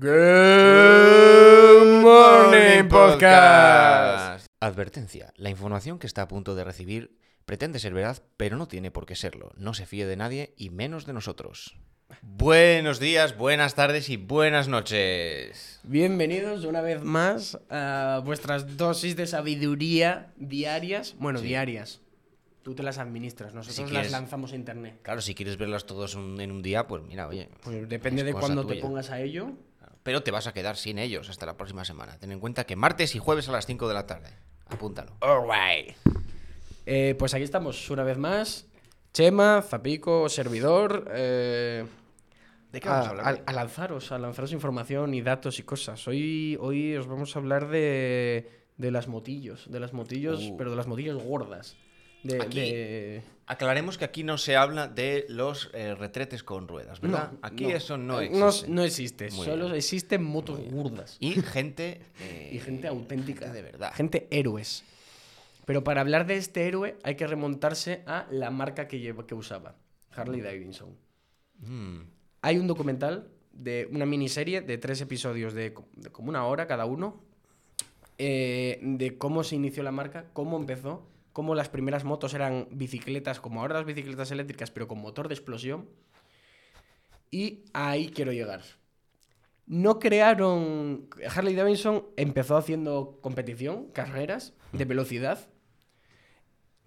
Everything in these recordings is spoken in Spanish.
Good Morning Podcast. Advertencia. La información que está a punto de recibir pretende ser verdad, pero no tiene por qué serlo. No se fíe de nadie y menos de nosotros. Buenos días, buenas tardes y buenas noches. Bienvenidos una vez más a vuestras dosis de sabiduría diarias. Bueno, Sí. diarias. Tú te las administras, nosotros Si las quieres- lanzamos a internet. Claro, si quieres verlas todos un- en un día, pues mira, oye. Pues depende es de cosa cuándo te tuya. pongas a ello. Pero te vas a quedar sin ellos hasta la próxima semana. Ten en cuenta que martes y jueves a las 5 de la tarde. Apúntalo. Alright. Eh, pues aquí estamos una vez más. Chema, Zapico, servidor. eh, ¿De qué a, vamos a hablar? a- a lanzaros, a lanzaros información y datos y cosas. Hoy, hoy os vamos a hablar de, de las motillos. De las motillos, Uh. pero de las motillos gordas. De, Aquí- de- Aclaremos que aquí no se habla de los eh, retretes con ruedas, ¿verdad? No, aquí no. eso no Eh, existe. No, existe, Muy solo bien. existen motos gordas. Y gente... eh, Y gente auténtica. gente de verdad. Gente héroes. Pero para hablar de este héroe hay que remontarse a la marca que, lleva, que usaba, Harley Davidson. Mm. Hay un documental de una miniserie de tres episodios de, co- de como una hora cada uno, eh, de cómo se inició la marca, cómo empezó, cómo las primeras motos eran bicicletas, como ahora las bicicletas eléctricas, pero con motor de explosión. Y ahí quiero llegar. No crearon. Harley Davidson empezó haciendo competición, carreras de velocidad.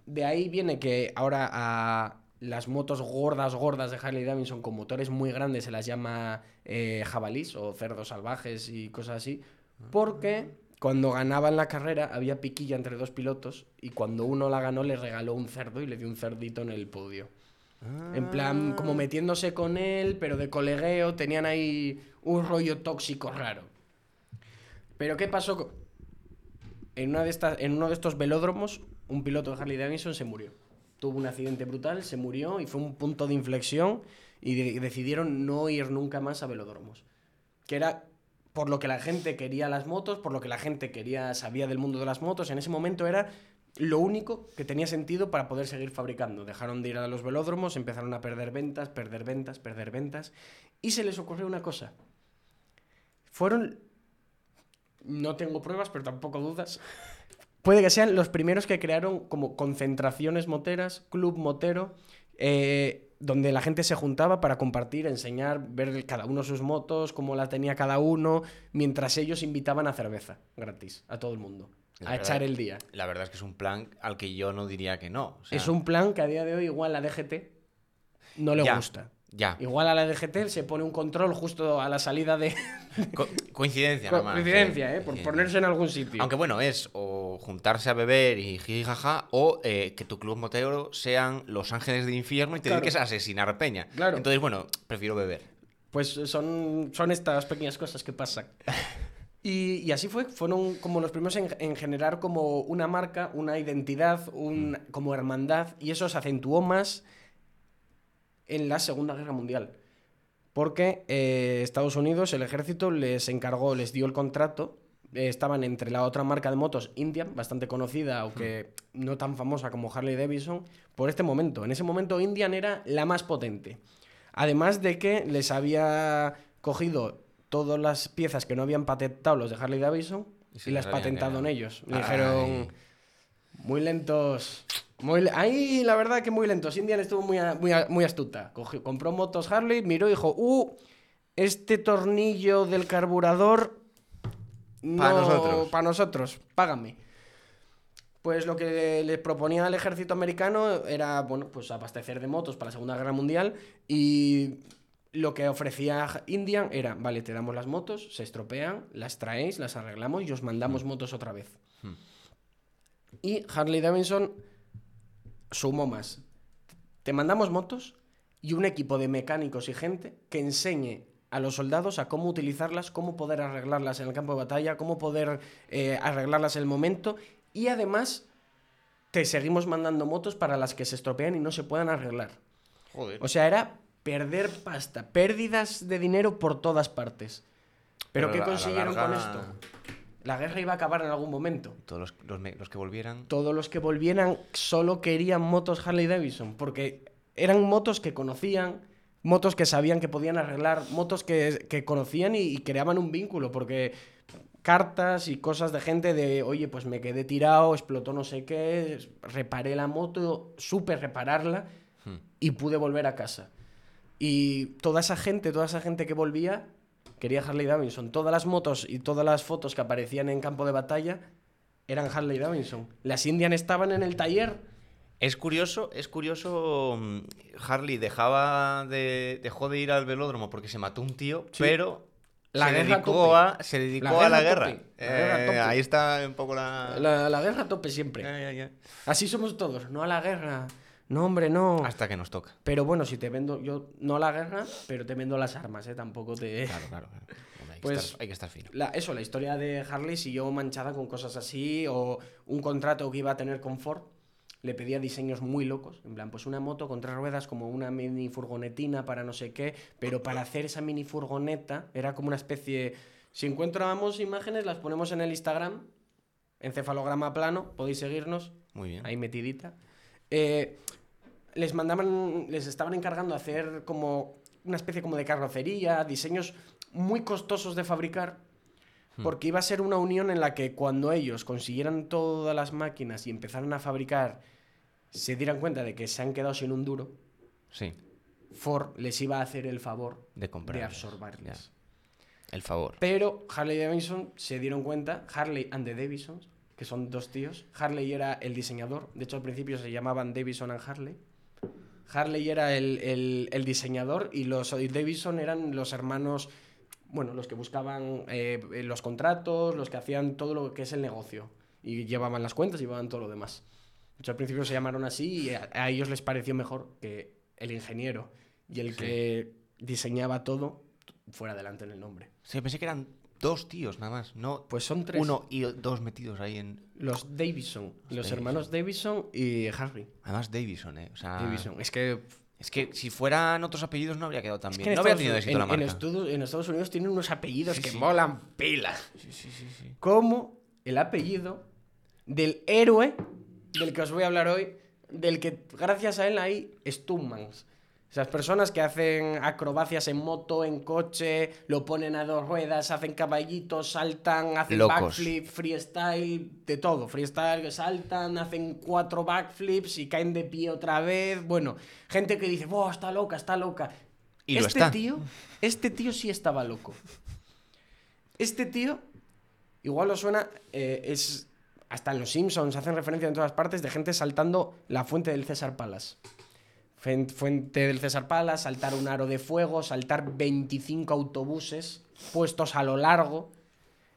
De ahí viene que ahora a las motos gordas, gordas de Harley Davidson con motores muy grandes se las llama eh, jabalís o cerdos salvajes y cosas así. Porque cuando ganaban la carrera había piquilla entre dos pilotos y cuando uno la ganó le regaló un cerdo y le dio un cerdito en el podio. En plan, como metiéndose con él, pero de colegueo, tenían ahí un rollo tóxico raro. Pero ¿qué pasó? En, una de estas, en uno de estos velódromos, un piloto de Harley Davidson se murió. Tuvo un accidente brutal, se murió y fue un punto de inflexión y de- decidieron no ir nunca más a velódromos. Que era por lo que la gente quería las motos, por lo que la gente quería, sabía del mundo de las motos. En ese momento era lo único que tenía sentido para poder seguir fabricando. Dejaron de ir a los velódromos, empezaron a perder ventas, perder ventas, perder ventas. Y se les ocurrió una cosa. Fueron, no tengo pruebas, pero tampoco dudas. Puede que sean los primeros que crearon como concentraciones moteras, club motero, eh, donde la gente se juntaba para compartir, enseñar, ver cada uno sus motos, cómo la tenía cada uno, mientras ellos invitaban a cerveza gratis a todo el mundo, a verdad. echar el día. La verdad es que es un plan al que yo no diría que no. o sea, Es un plan que a día de hoy igual a DGT no le Ya. gusta. Ya, Igual a la DGT se pone un control justo a la salida de Co- coincidencia, nada más, coincidencia, sí, ¿eh? Por sí. ponerse en algún sitio. Aunque bueno, es o juntarse a beber y jijaja, o eh, que tu club motero sean los ángeles del infierno y te Claro. dediques a asesinar peña. Claro. Entonces, bueno, prefiero beber. Pues son, son estas pequeñas cosas que pasan. Y, y así fue, fueron como los primeros en, en generar como una marca, una identidad, un, como hermandad, y eso se acentuó más en la Segunda Guerra Mundial. Porque eh, Estados Unidos, el ejército, les encargó, les dio el contrato. eh, estaban entre la otra marca de motos, Indian, bastante conocida, aunque no tan famosa como Harley Davidson, por este momento. En ese momento Indian era la más potente. Además de que les había cogido todas las piezas que no habían patentado los de Harley Davidson Y las quedado. ellos. Me dijeron, muy lentos. Muy Ahí la verdad que muy lentos. Indian estuvo muy, muy, astuta. Cogió- compró motos Harley, miró y dijo, uh, este tornillo del carburador... Pa' no- nosotros. Pa' nosotros, págame. Pues lo que le proponía al ejército americano era, bueno, pues abastecer de motos para la Segunda Guerra Mundial y lo que ofrecía Indian era, vale, te damos las motos, se estropean, las traéis, las arreglamos y os mandamos motos otra vez. Hmm. Y Harley Davidson sumó más. Te mandamos motos y un equipo de mecánicos y gente que enseñe a los soldados a cómo utilizarlas, cómo poder arreglarlas en el campo de batalla, cómo poder eh, arreglarlas en el momento y además te seguimos mandando motos para las que se estropean y no se puedan arreglar. Joder. O sea, era perder pasta, pérdidas de dinero por todas partes. ¿Pero, Pero qué la consiguieron larga- con esto? La guerra iba a acabar en algún momento. Todos los, los que volvieran. Todos los que volvieran solo querían motos Harley Davidson, porque eran motos que conocían, motos que sabían que podían arreglar, motos que, que conocían y, y creaban un vínculo, porque cartas y cosas de gente de, oye, pues me quedé tirado, explotó no sé qué, reparé la moto, supe repararla Hmm. y pude volver a casa. Y toda esa gente, toda esa gente que volvía, quería Harley Davidson. Todas las motos y todas las fotos que aparecían en campo de batalla eran Harley Davidson. Las Indian estaban en el taller. Es curioso, es curioso. mm, Harley dejaba de, dejó de ir al velódromo porque se mató un tío, Sí. pero La se, dedicó a, se dedicó La a la guerra tope. La guerra Eh, tope. ahí está un poco la. La, la guerra a tope siempre. Así somos todos. No a la guerra. No, hombre, no. Hasta que nos toca. Pero bueno, si te vendo, yo no la guerra, pero te vendo las armas, ¿eh? Tampoco te... Claro, claro. claro. Hay, que Pues- estar, hay que estar fino. La- eso, la historia de Harley siguió manchada con cosas así, o un contrato que iba a tener con Ford, le pedía diseños muy locos, en plan, pues una moto con tres ruedas como una mini furgonetina para no sé qué, pero para hacer esa mini furgoneta era como una especie... Si encontramos imágenes, las ponemos en el Instagram, encefalograma plano, podéis seguirnos, Muy bien. ahí metidita. Eh, les mandaban, les estaban encargando hacer como una especie como de carrocería, diseños muy costosos de fabricar, porque iba a ser una unión en la que cuando ellos consiguieran todas las máquinas y empezaran a fabricar, se dieran cuenta de que se han quedado sin un duro, Sí, Ford les iba a hacer el favor de comprar. de absorberles. El favor. Pero Harley Davidson se dieron cuenta, Harley and the Davidsons, que son dos tíos. Harley era el diseñador, de hecho al principio se llamaban Davidson and Harley. Harley era el, el- el diseñador y los Davidson eran los hermanos, bueno, los que buscaban eh, los contratos, los que hacían todo lo que es el negocio. Y llevaban las cuentas y llevaban todo lo demás. De hecho al principio se llamaron así y a, a ellos les pareció mejor que el ingeniero y el Sí. que diseñaba todo fuera adelante en el nombre. Sí, pensé que eran dos tíos nada más. No Pues son tres. uno y dos metidos ahí en. Los Davison. Los Davison. hermanos Davison y Harry. Además, Davison, ¿eh? O sea. Davison. Es que. Es que si fueran otros apellidos no habría quedado tan es que bien. en no habría Estados tenido Unidos- éxito la en, en marca. Estados- en Estados Unidos tienen unos apellidos Sí, que sí. molan pila. Sí, sí, sí, sí. Como el apellido del héroe del que os voy a hablar hoy, del que gracias a él hay stuntmans. Esas personas que hacen acrobacias en moto, en coche, lo ponen a dos ruedas, hacen caballitos, saltan, hacen Locos. backflip, freestyle, de todo. Freestyle, saltan, hacen cuatro backflips y caen de pie otra vez. Bueno, gente que dice, ¡Wow, está loca, está loca! Y lo este está. tío, este tío sí estaba loco. Este tío, igual os suena, eh, es hasta en los Simpsons hacen referencia en todas partes de gente saltando la fuente del César Palace. Fuente del César Palace, saltar un aro de fuego, saltar 25 autobuses puestos a lo largo.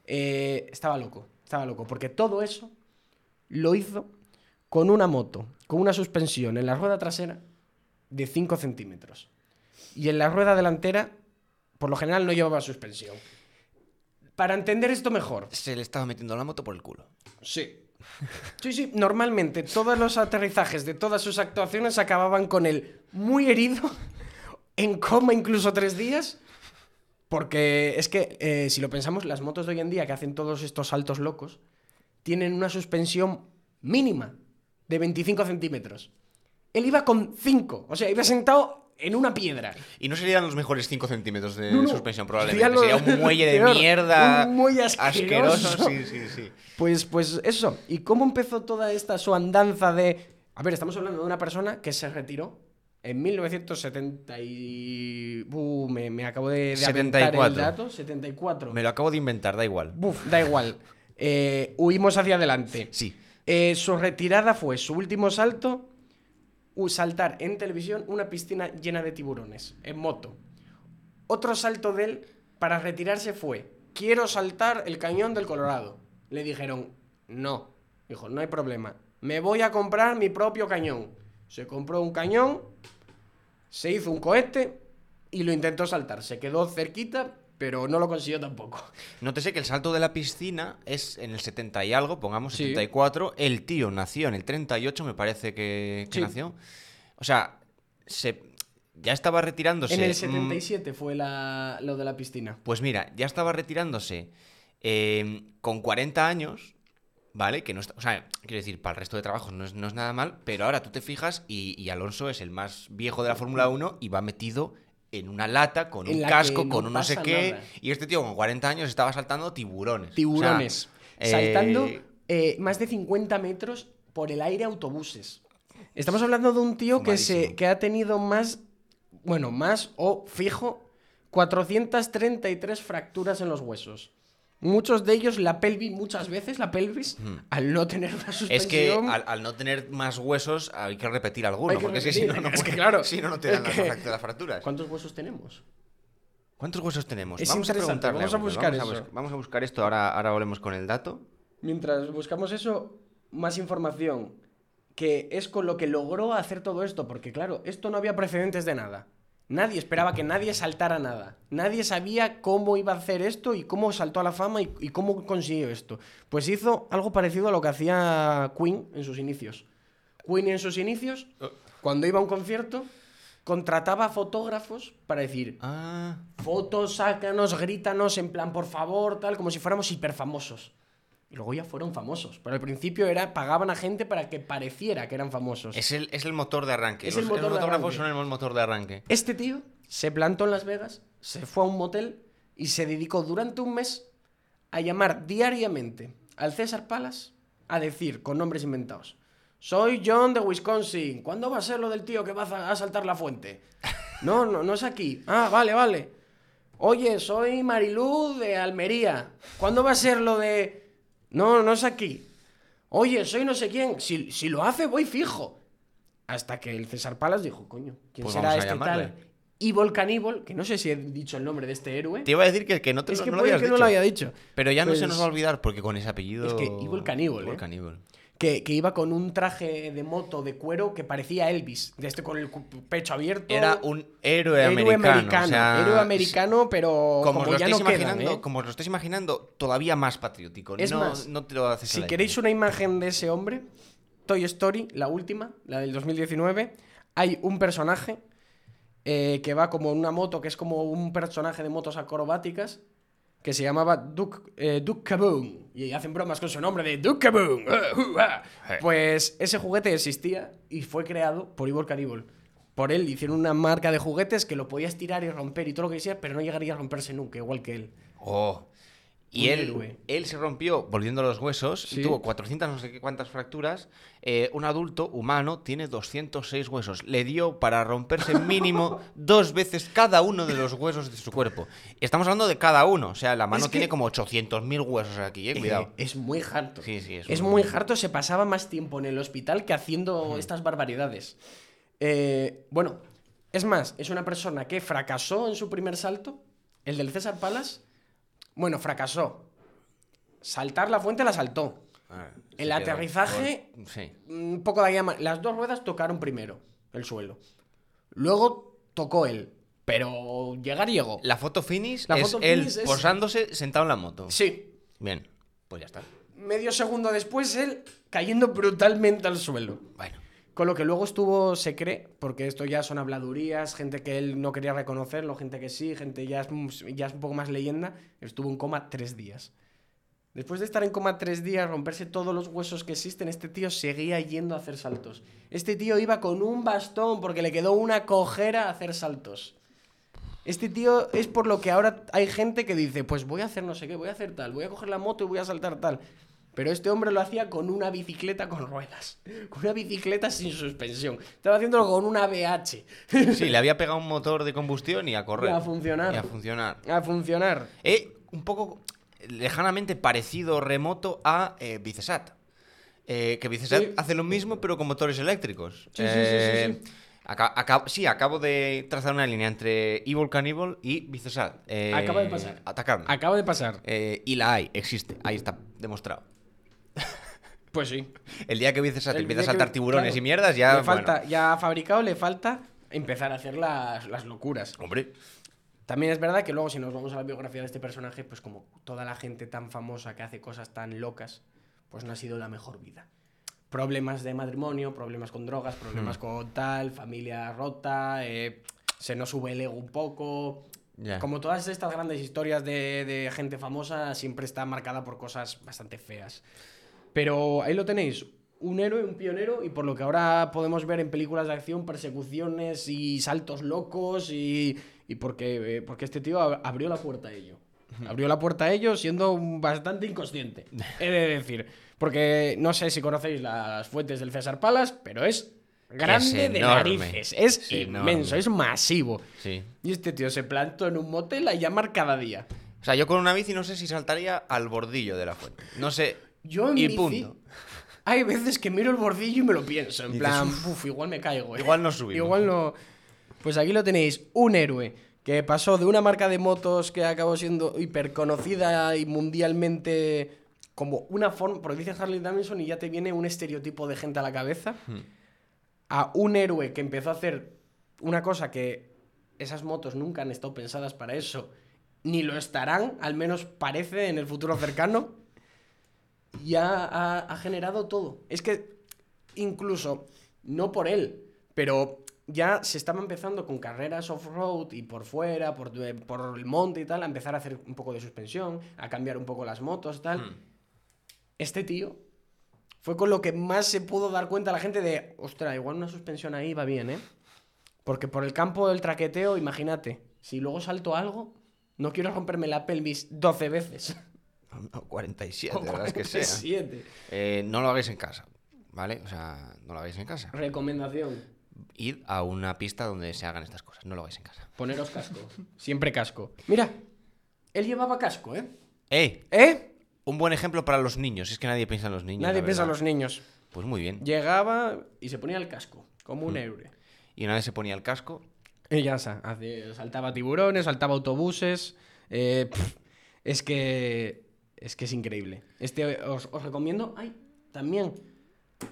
Eh, estaba loco, estaba loco, porque todo eso lo hizo con una moto, con una suspensión en la rueda trasera de 5 centímetros. Y en la rueda delantera, por lo general, no llevaba suspensión. Para entender esto mejor, Se le estaba metiendo la moto por el culo. Sí. Sí, sí, normalmente todos los aterrizajes de todas sus actuaciones acababan con él muy herido, en coma incluso tres días, porque es que eh, si lo pensamos, las motos de hoy en día que hacen todos estos saltos locos tienen una suspensión mínima de 25 centímetros. Él iba con 5, o sea, iba sentado en una piedra. Y no serían los mejores 5 centímetros de No, no, suspensión, probablemente. lo- Sería un muelle de mierda. un muelle asqueroso. Sí, sí, sí. Pues, pues eso. ¿Y cómo empezó toda esta su andanza de... A ver, estamos hablando de una persona que se retiró en 1970 y... Uh, me, me acabo de, de aventar el 74. dato. 74. Me lo acabo de inventar, da igual. Buf, da igual. Eh, huimos hacia adelante. Sí. Eh, su retirada fue su último salto, saltar en televisión una piscina llena de tiburones, en moto. Otro salto de él para retirarse fue, quiero saltar el cañón del Colorado. Le dijeron, no. Dijo, no hay problema. Me voy a comprar mi propio cañón. Se compró un cañón, se hizo un cohete y lo intentó saltar. Se quedó cerquita, pero no lo consiguió tampoco. Nótese que el salto de la piscina es en el 70 y algo, pongamos Sí. 74. El tío nació en el 38, me parece que, que Sí. nació. O sea, se, ya estaba retirándose. En el mm, 77 fue la- lo de la piscina. Pues mira, ya estaba retirándose eh, con 40 años, ¿vale? Que no está, o sea, quiero decir, para el resto de trabajos no es, no es nada mal, pero ahora tú te fijas y, y Alonso es el más viejo de la Fórmula 1 y va metido en una lata, con En un casco, no con un no sé qué. nada. Y este tío con 40 años estaba saltando tiburones. O sea, Tiburones. eh, Saltando eh, más de 50 metros por el aire autobuses. Estamos hablando de un tío que, se, que ha tenido más, bueno, más o fijo, 433 fracturas en los huesos. Muchos de ellos la pelvis, muchas veces la pelvis, al no tener una suspensión... Es que al, al no tener más huesos hay que repetir alguno, que porque es que si no, Es que claro, si no, no te dan las, que- las fracturas. ¿Cuántos huesos tenemos? ¿Cuántos huesos tenemos? Es vamos a interesante, preguntarle vamos a Google, buscar vamos eso. bus- vamos a buscar esto, ahora, ahora volvemos con el dato. Mientras buscamos eso, más información, que es con lo que logró hacer todo esto, porque claro, esto no había precedentes de nada. Nadie esperaba que nadie saltara nada. Nadie sabía cómo iba a hacer esto y cómo saltó a la fama y, y cómo consiguió esto. Pues hizo algo parecido a lo que hacía Queen en sus inicios. Queen en sus inicios, cuando iba a un concierto, contrataba fotógrafos para decir, Ah, fotos, sácanos, grítanos, en plan, por favor, tal, como si fuéramos hiperfamosos. Y luego ya fueron famosos. Pero al principio era, pagaban a gente para que pareciera que eran famosos. es el, es el motor de arranque. Es el motor los de arranque. son el motor de arranque. Este tío se plantó en Las Vegas, se fue a un motel y se dedicó durante un mes a llamar diariamente al César Palace a decir con nombres inventados. Soy John de Wisconsin. ¿Cuándo va a ser lo del tío que va a saltar la fuente? No, no, no es aquí. Ah, vale, vale. Oye, soy Marilú de Almería. ¿Cuándo va a ser lo de.? No, no es aquí. Oye, soy no sé quién. Si, si lo hace, voy fijo. Hasta que el César Palas dijo, coño, ¿quién Pues será este tal? Evil Cannibal, que no sé si he dicho el nombre de este héroe. Te iba a decir que, que no te es lo- que no lo habías que no dicho. lo haya dicho. Pero ya no se Pues- nos va a olvidar porque con ese apellido. Es que Evil Cannibal, Evil ¿eh? Que, que iba con un traje de moto de cuero que parecía Elvis. De este con el pecho abierto. Era un héroe, héroe americano. americano. o sea, héroe americano, pero Como, lo ya quedan, imaginando, ¿eh? como os lo estáis imaginando, todavía más patriótico. Es no, más, no te lo haces Si queréis una imagen de ese hombre, Toy Story, la última, la del 2019, hay un personaje eh, que va como en una moto, que es como un personaje de motos acrobáticas, que se llamaba Duke, eh, Duke Kaboom. Y hacen bromas con su nombre de Duke Kaboom. Uh, uh, ah. Pues ese juguete existía y fue creado por Evil Cannibal. Por él hicieron una marca de juguetes que lo podías tirar y romper y todo lo que quisieras, pero no llegaría a romperse nunca, igual que él. Oh. Y él, héroe. él se rompió volviendo los huesos Sí. y tuvo 400 no sé qué cuántas fracturas. Eh, un adulto humano tiene 206 huesos. Le dio para romperse mínimo dos veces cada uno de los huesos de su cuerpo. Estamos hablando de cada uno. O sea, la mano Es que- tiene como 800.000 huesos aquí, eh. Cuidado. Eh, es muy harto. Sí, sí, es es muy harto. Se pasaba más tiempo en el hospital que haciendo estas barbaridades. Bueno, es más, es una persona que fracasó en su primer salto, el del César Palas. Bueno, fracasó. Saltar la fuente la saltó. Ah, El aterrizaje- por- Sí. Un poco de llama. Las dos ruedas tocaron primero el suelo. Luego tocó él. Pero llegar llegó. La foto finish La es foto él finish es- posándose sentado en la moto. Sí, Bien, pues ya está. medio segundo después él cayendo brutalmente al suelo. Bueno. Con lo que luego estuvo, se cree, porque esto ya son habladurías, gente que él no quería reconocerlo, gente que sí, gente ya es, ya es un poco más leyenda, estuvo en coma tres días. Después de estar en coma tres días, romperse todos los huesos que existen, este tío seguía yendo a hacer saltos. Este tío iba con un bastón porque le quedó una cojera a hacer saltos. Este tío es por lo que ahora hay gente que dice, pues voy a hacer no sé qué, voy a hacer tal, voy a coger la moto y voy a saltar tal. Pero este hombre lo hacía con una bicicleta con ruedas, con una bicicleta sin suspensión. Estaba haciéndolo con una BH. Sí, le había pegado un motor de combustión y a correr. Y a funcionar. Y a funcionar. A funcionar. Eh, un poco lejanamente parecido remoto a eh, Vicesat. Eh, que Vicesat Sí. hace lo mismo pero con motores eléctricos. Sí, sí, sí, sí, sí. sí, acabo de trazar una línea entre Evil Cannibal y Vicesat. Eh, Acaba de pasar. Atacadme. Acaba de pasar. Y la hay, existe, ahí está, demostrado. Pues sí. El día que Vicesat El empieza a día que- saltar tiburones claro, y mierdas, ya. Le falta, bueno. ya ha fabricado, le falta empezar a hacer las, las locuras. Hombre. También es verdad que luego, si nos vamos a la biografía de este personaje, pues como toda la gente tan famosa que hace cosas tan locas, pues no ha sido la mejor vida. Problemas de matrimonio, problemas con drogas, problemas con tal, familia rota, eh, se nos sube el ego un poco. Como todas estas grandes historias de, de gente famosa, siempre está marcada por cosas bastante feas. Pero ahí lo tenéis, un héroe, un pionero, y por lo que ahora podemos ver en películas de acción, persecuciones y saltos locos y, y porque, eh, porque este tío ab- abrió la puerta a ello. Abrió la puerta a ello siendo bastante inconsciente. He de decir. Porque no sé si conocéis las fuentes del César Palas, pero es grande de narices. Es, Es inmenso, enorme. es masivo. Sí. Y este tío se plantó en un motel a llamar cada día. O sea, yo con una bici no sé si saltaría al bordillo de la fuente. No sé. Yo en y bici, punto. Hay veces que miro el bordillo y me lo pienso. En plan, "Uf, "Uf, igual me caigo. eh". igual no subimos. Igual no. Pues aquí lo tenéis, un héroe que pasó de una marca de motos que acabó siendo hiperconocida y mundialmente como una forma, porque dices Harley Davidson y ya te viene un estereotipo de gente a la cabeza, Hmm. a un héroe que empezó a hacer una cosa que esas motos nunca han estado pensadas para eso, ni lo estarán, al menos parece en el futuro cercano, y ha, generado todo. Es que incluso, no por él, pero ya se estaba empezando con carreras off-road y por fuera, por, eh, por el monte y tal, a empezar a hacer un poco de suspensión, a cambiar un poco las motos y tal. Hmm. Este tío fue con lo que más se pudo dar cuenta la gente de, ostras, igual una suspensión ahí va bien, ¿eh? Porque por el campo del traqueteo, imagínate, si luego salto algo, no quiero romperme la pelvis 12 veces. O 47, O de verdad es que sea. 47. Eh, no lo hagáis en casa, ¿vale? O sea, no lo hagáis en casa. Recomendación, Id a una pista donde se hagan estas cosas. No lo hagáis en casa. poneros casco. Siempre casco. Mira, él llevaba casco, ¿eh? ¡Eh! ¿Eh? Un buen ejemplo para los niños. Es que nadie piensa en los niños. Nadie piensa en los niños. Pues muy bien. Llegaba y se ponía el casco, como un héroe. Y una vez se ponía el casco. Y ya saltaba tiburones, saltaba autobuses. eh, es que. Es que es increíble. Este os, os recomiendo. Ay, también.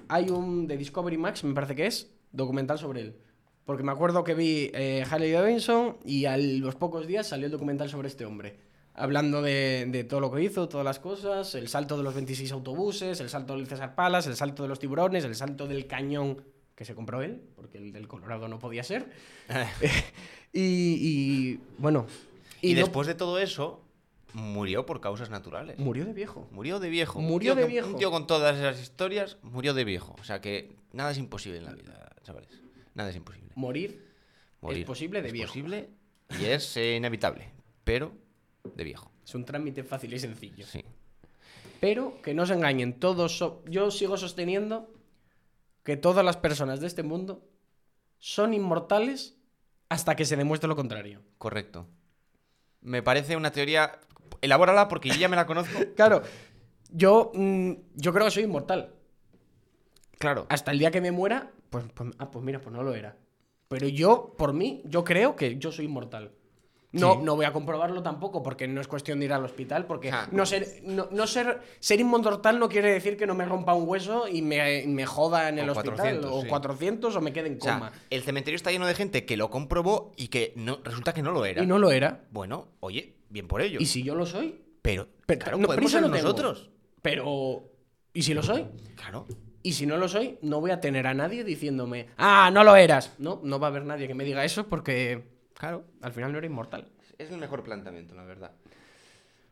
Hay un de Discovery Max, me parece que es, documental sobre él. Porque me acuerdo que vi eh, Harley Davidson y a los pocos días salió el documental sobre este hombre. Hablando de, de todo lo que hizo, todas las cosas, el salto de los 26 autobuses, el salto del César Palas, el salto de los tiburones, el salto del cañón que se compró él, porque el del Colorado no podía ser. y, y, bueno. Y, después de todo eso, murió por causas naturales. Murió de viejo. Murió de viejo. Murió de viejo. Un tío con todas esas historias murió de viejo. O sea que nada es imposible en la vida, chavales. Nada es imposible. Morir, Morir es posible de es viejo. posible y es eh, inevitable. Pero de viejo. Es un trámite fácil y sencillo. Sí. Pero que no se engañen, todos so- yo sigo sosteniendo que todas las personas de este mundo son inmortales hasta que se demuestre lo contrario. Correcto. Me parece una teoría. Elabórala porque yo ya me la conozco. Claro, yo, mm, yo creo que soy inmortal. Claro. Hasta el día que me muera, pues, pues- ah, pues mira, pues no lo era. Pero yo, por mí, yo creo que yo soy inmortal. No, Sí. no voy a comprobarlo tampoco, porque no es cuestión de ir al hospital, porque Ja. no ser, no, no ser, ser inmortal no quiere decir que no me rompa un hueso y me, me joda en el hospital, 400, o sí. 400 o me quede en O sea, coma. el cementerio está lleno de gente que lo comprobó y que no, resulta que no lo era. y no lo era. Bueno, oye, bien por ello. Y si yo lo soy, Pero, pero claro, no, podemos ser no tengo. nosotros. Pero, ¿y si lo soy? Claro. Y si no lo soy, no voy a tener a nadie diciéndome, ah, no lo eras. No, no va a haber nadie que me diga eso porque Claro. al final no era inmortal. Es el mejor planteamiento, la verdad.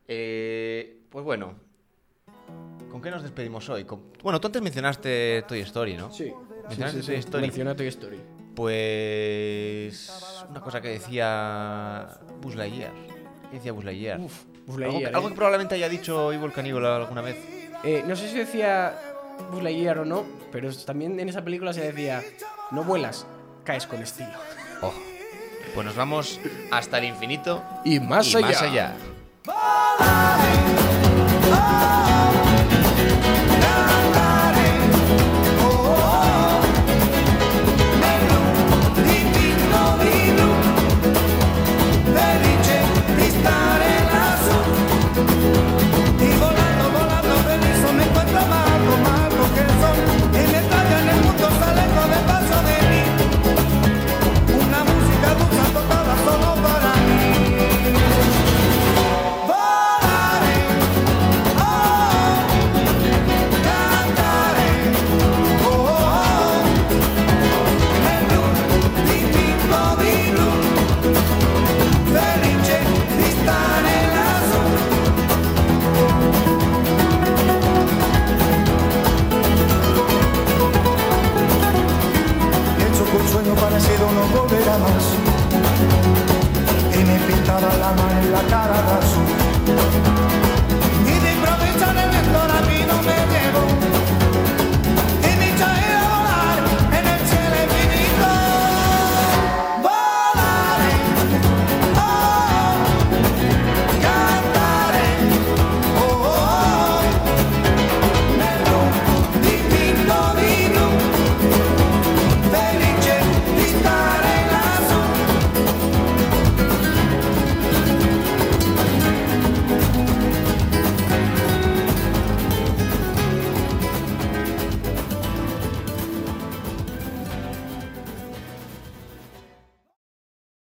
Eh, pues bueno. ¿Con qué nos despedimos hoy? Con- Bueno, tú antes mencionaste Toy Story, ¿no? Sí, ¿Mencionaste Toy Story? Menciona Toy Story. Pues. Una cosa que decía. Buzz Lightyear. ¿Qué decía Buzz Lightyear? Uf, Buzz algo, Lightyear, algo ¿eh? que probablemente haya dicho Evil Cannibal alguna vez. Eh, no sé si decía Buzz Lightyear o no, pero también en esa película se decía, no vuelas, caes con estilo. Oh. Pues nos vamos hasta el infinito Y más y allá. más allá.